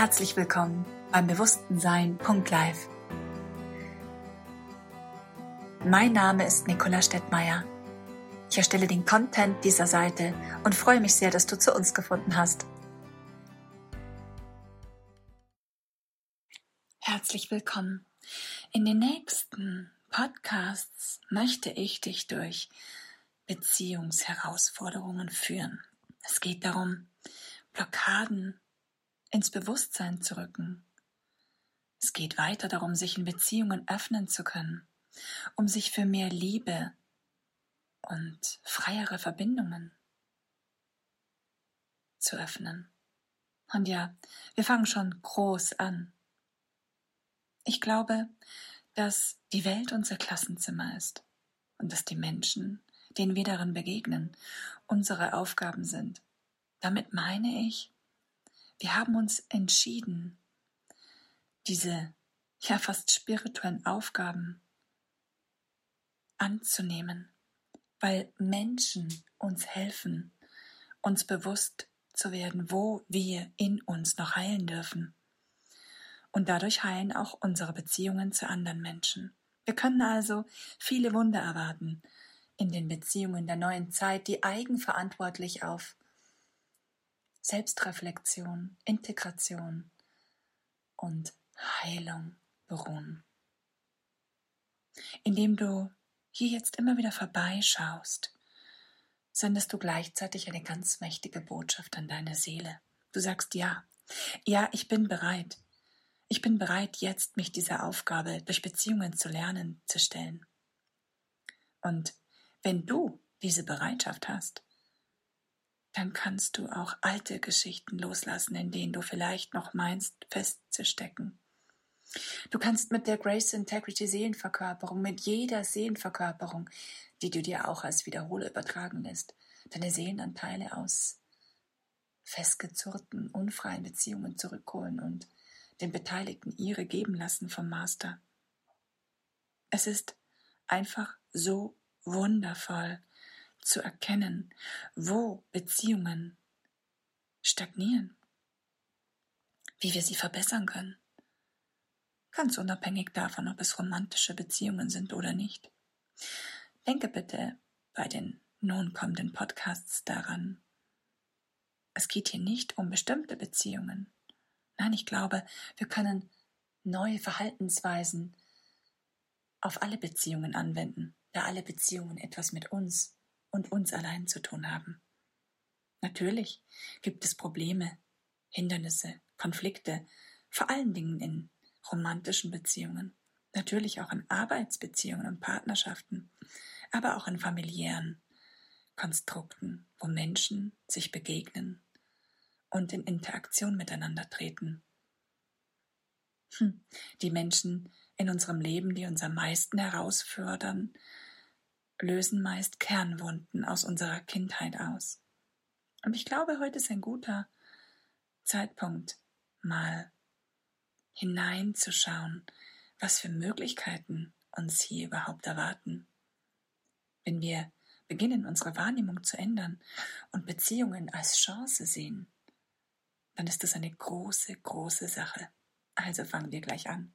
Herzlich willkommen beim Bewussten. Live. Mein Name ist Nicola Stettmeier. Ich erstelle den Content dieser Seite und freue mich sehr, dass du zu uns gefunden hast. Herzlich willkommen. In den nächsten Podcasts möchte ich dich durch Beziehungsherausforderungen führen. Es geht darum, Blockaden ins Bewusstsein zu rücken. Es geht weiter darum, sich in Beziehungen öffnen zu können, um sich für mehr Liebe und freiere Verbindungen zu öffnen. Und ja, wir fangen schon groß an. Ich glaube, dass die Welt unser Klassenzimmer ist und dass die Menschen, denen wir darin begegnen, unsere Aufgaben sind. Damit meine ich, wir haben uns entschieden, diese ja fast spirituellen Aufgaben anzunehmen, weil Menschen uns helfen, uns bewusst zu werden, wo wir in uns noch heilen dürfen. Und dadurch heilen auch unsere Beziehungen zu anderen Menschen. Wir können also viele Wunder erwarten in den Beziehungen der neuen Zeit, die eigenverantwortlich auf Selbstreflexion, Integration und Heilung beruhen. Indem du hier jetzt immer wieder vorbeischaust, sendest du gleichzeitig eine ganz mächtige Botschaft an deine Seele. Du sagst ja, ja, ich bin bereit. Ich bin bereit, jetzt mich dieser Aufgabe durch Beziehungen zu lernen, zu stellen. Und wenn du diese Bereitschaft hast, dann kannst du auch alte Geschichten loslassen, in denen du vielleicht noch meinst, festzustecken. Du kannst mit der Grace Integrity Seelenverkörperung, mit jeder Seelenverkörperung, die du dir auch als Wiederhole übertragen lässt, deine Seelenanteile aus festgezurrten, unfreien Beziehungen zurückholen und den Beteiligten ihre geben lassen vom Master. Es ist einfach so wundervoll, zu erkennen, wo Beziehungen stagnieren, wie wir sie verbessern können, ganz unabhängig davon, ob es romantische Beziehungen sind oder nicht. Denke bitte bei den nun kommenden Podcasts daran, es geht hier nicht um bestimmte Beziehungen. Nein, ich glaube, wir können neue Verhaltensweisen auf alle Beziehungen anwenden, da alle Beziehungen etwas mit uns und uns allein zu tun haben. Natürlich gibt es Probleme, Hindernisse, Konflikte, vor allen Dingen in romantischen Beziehungen, natürlich auch in Arbeitsbeziehungen und Partnerschaften, aber auch in familiären Konstrukten, wo Menschen sich begegnen und in Interaktion miteinander treten. Hm. Die Menschen in unserem Leben, die uns am meisten herausfordern, lösen meist Kernwunden aus unserer Kindheit aus. Und ich glaube, heute ist ein guter Zeitpunkt, mal hineinzuschauen, was für Möglichkeiten uns hier überhaupt erwarten. Wenn wir beginnen, unsere Wahrnehmung zu ändern und Beziehungen als Chance sehen, dann ist das eine große, große Sache. Also fangen wir gleich an.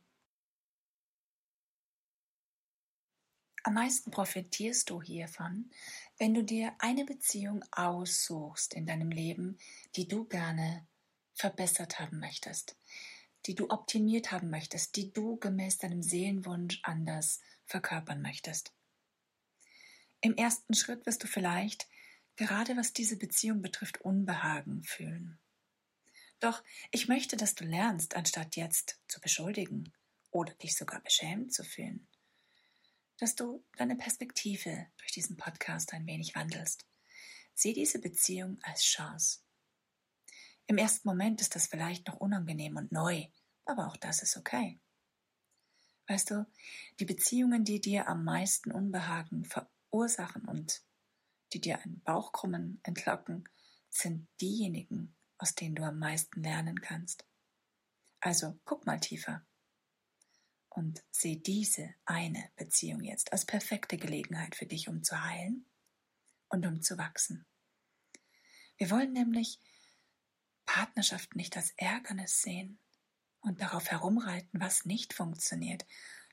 Am meisten profitierst du hiervon, wenn du dir eine Beziehung aussuchst in deinem Leben, die du gerne verbessert haben möchtest, die du optimiert haben möchtest, die du gemäß deinem Seelenwunsch anders verkörpern möchtest. Im ersten Schritt wirst du vielleicht, gerade was diese Beziehung betrifft, Unbehagen fühlen. Doch ich möchte, dass du lernst, anstatt jetzt zu beschuldigen oder dich sogar beschämt zu fühlen, dass du deine Perspektive durch diesen Podcast ein wenig wandelst. Sieh diese Beziehung als Chance. Im ersten Moment ist das vielleicht noch unangenehm und neu, aber auch das ist okay. Weißt du, die Beziehungen, die dir am meisten Unbehagen verursachen und die dir ein Bauchkrummen entlocken, sind diejenigen, aus denen du am meisten lernen kannst. Also guck mal tiefer und sieh diese eine Beziehung jetzt als perfekte Gelegenheit für dich, um zu heilen und um zu wachsen. Wir wollen nämlich Partnerschaft nicht als Ärgernis sehen und darauf herumreiten, was nicht funktioniert.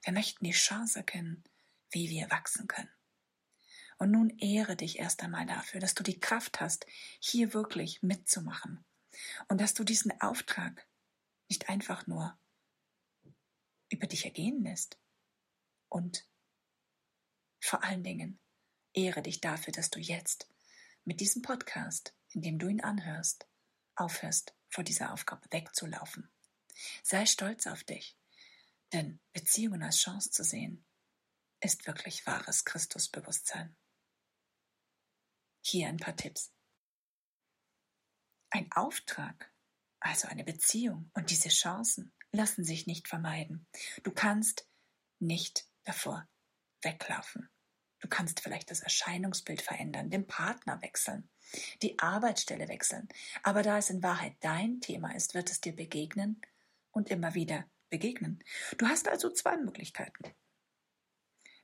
Wir möchten die Chance erkennen, wie wir wachsen können. Und nun ehre dich erst einmal dafür, dass du die Kraft hast, hier wirklich mitzumachen und dass du diesen Auftrag nicht einfach nur über dich ergehen lässt. Und vor allen Dingen ehre dich dafür, dass du jetzt mit diesem Podcast, in dem du ihn anhörst, aufhörst, vor dieser Aufgabe wegzulaufen. Sei stolz auf dich, denn Beziehungen als Chance zu sehen, ist wirklich wahres Christusbewusstsein. Hier ein paar Tipps. Ein Auftrag, also eine Beziehung und diese Chancen lassen sich nicht vermeiden. Du kannst nicht davor weglaufen. Du kannst vielleicht das Erscheinungsbild verändern, den Partner wechseln, die Arbeitsstelle wechseln. Aber da es in Wahrheit dein Thema ist, wird es dir begegnen und immer wieder begegnen. Du hast also zwei Möglichkeiten.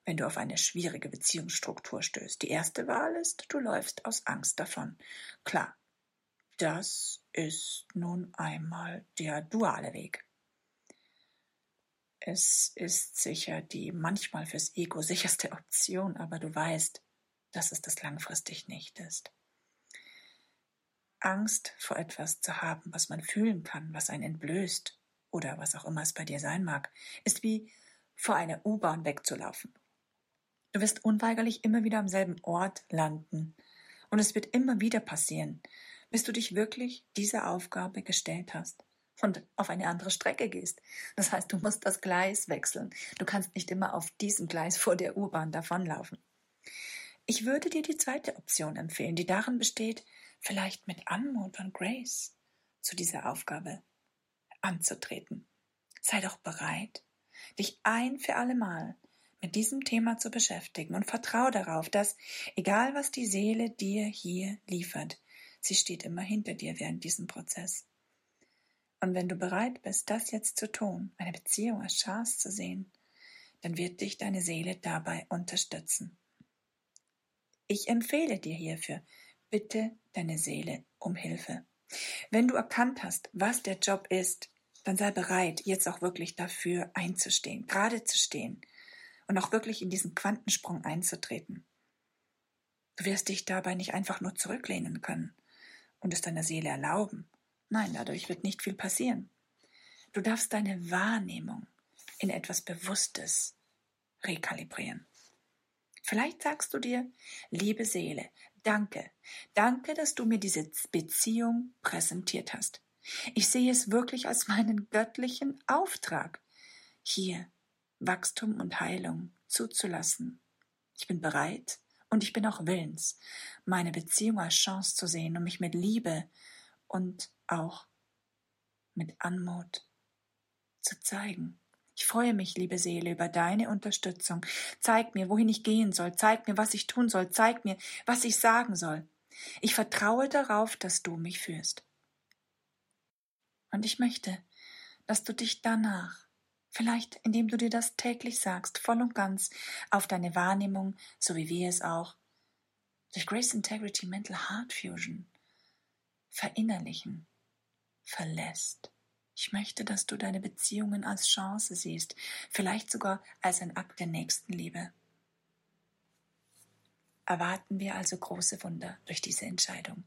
Wenn du auf eine schwierige Beziehungsstruktur stößt. Die erste Wahl ist, du läufst aus Angst davon. Klar, das ist nun einmal der duale Weg. Es ist sicher die manchmal fürs Ego sicherste Option, aber du weißt, dass es das langfristig nicht ist. Angst vor etwas zu haben, was man fühlen kann, was einen entblößt oder was auch immer es bei dir sein mag, ist wie vor einer U-Bahn wegzulaufen. Du wirst unweigerlich immer wieder am selben Ort landen und es wird immer wieder passieren, bis du dich wirklich dieser Aufgabe gestellt hast und auf eine andere Strecke gehst. Das heißt, du musst das Gleis wechseln. Du kannst nicht immer auf diesem Gleis vor der U-Bahn davonlaufen. Ich würde dir die zweite Option empfehlen, die darin besteht, vielleicht mit Anmut und Grace zu dieser Aufgabe anzutreten. Sei doch bereit, dich ein für allemal mit diesem Thema zu beschäftigen und vertraue darauf, dass, egal was die Seele dir hier liefert, sie steht immer hinter dir während diesem Prozess. Und wenn du bereit bist, das jetzt zu tun, eine Beziehung als Chance zu sehen, dann wird dich deine Seele dabei unterstützen. Ich empfehle dir hierfür, bitte deine Seele um Hilfe. Wenn du erkannt hast, was der Job ist, dann sei bereit, jetzt auch wirklich dafür einzustehen, gerade zu stehen und auch wirklich in diesen Quantensprung einzutreten. Du wirst dich dabei nicht einfach nur zurücklehnen können und es deiner Seele erlauben, Nein, dadurch wird nicht viel passieren. Du darfst deine Wahrnehmung in etwas Bewusstes rekalibrieren. Vielleicht sagst du dir, liebe Seele, danke, danke, dass du mir diese Beziehung präsentiert hast. Ich sehe es wirklich als meinen göttlichen Auftrag, hier Wachstum und Heilung zuzulassen. Ich bin bereit und ich bin auch willens, meine Beziehung als Chance zu sehen und mich mit Liebe und auch mit Anmut zu zeigen. Ich freue mich, liebe Seele, über deine Unterstützung. Zeig mir, wohin ich gehen soll. Zeig mir, was ich tun soll. Zeig mir, was ich sagen soll. Ich vertraue darauf, dass du mich führst. Und ich möchte, dass du dich danach, vielleicht indem du dir das täglich sagst, voll und ganz auf deine Wahrnehmung, so wie wir es auch durch Grace Integrity Mental Heart Fusion verinnerlichen, verlässt. Ich möchte, dass du deine Beziehungen als Chance siehst, vielleicht sogar als ein Akt der Nächstenliebe. Erwarten wir also große Wunder durch diese Entscheidung.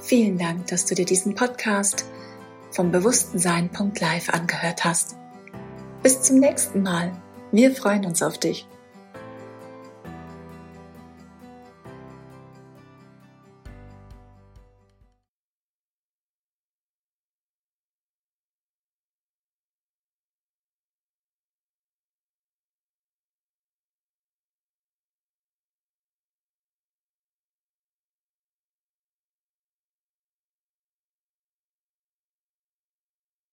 Vielen Dank, dass du dir diesen Podcast vom Bewusstensein.live angehört hast. Bis zum nächsten Mal. Wir freuen uns auf dich.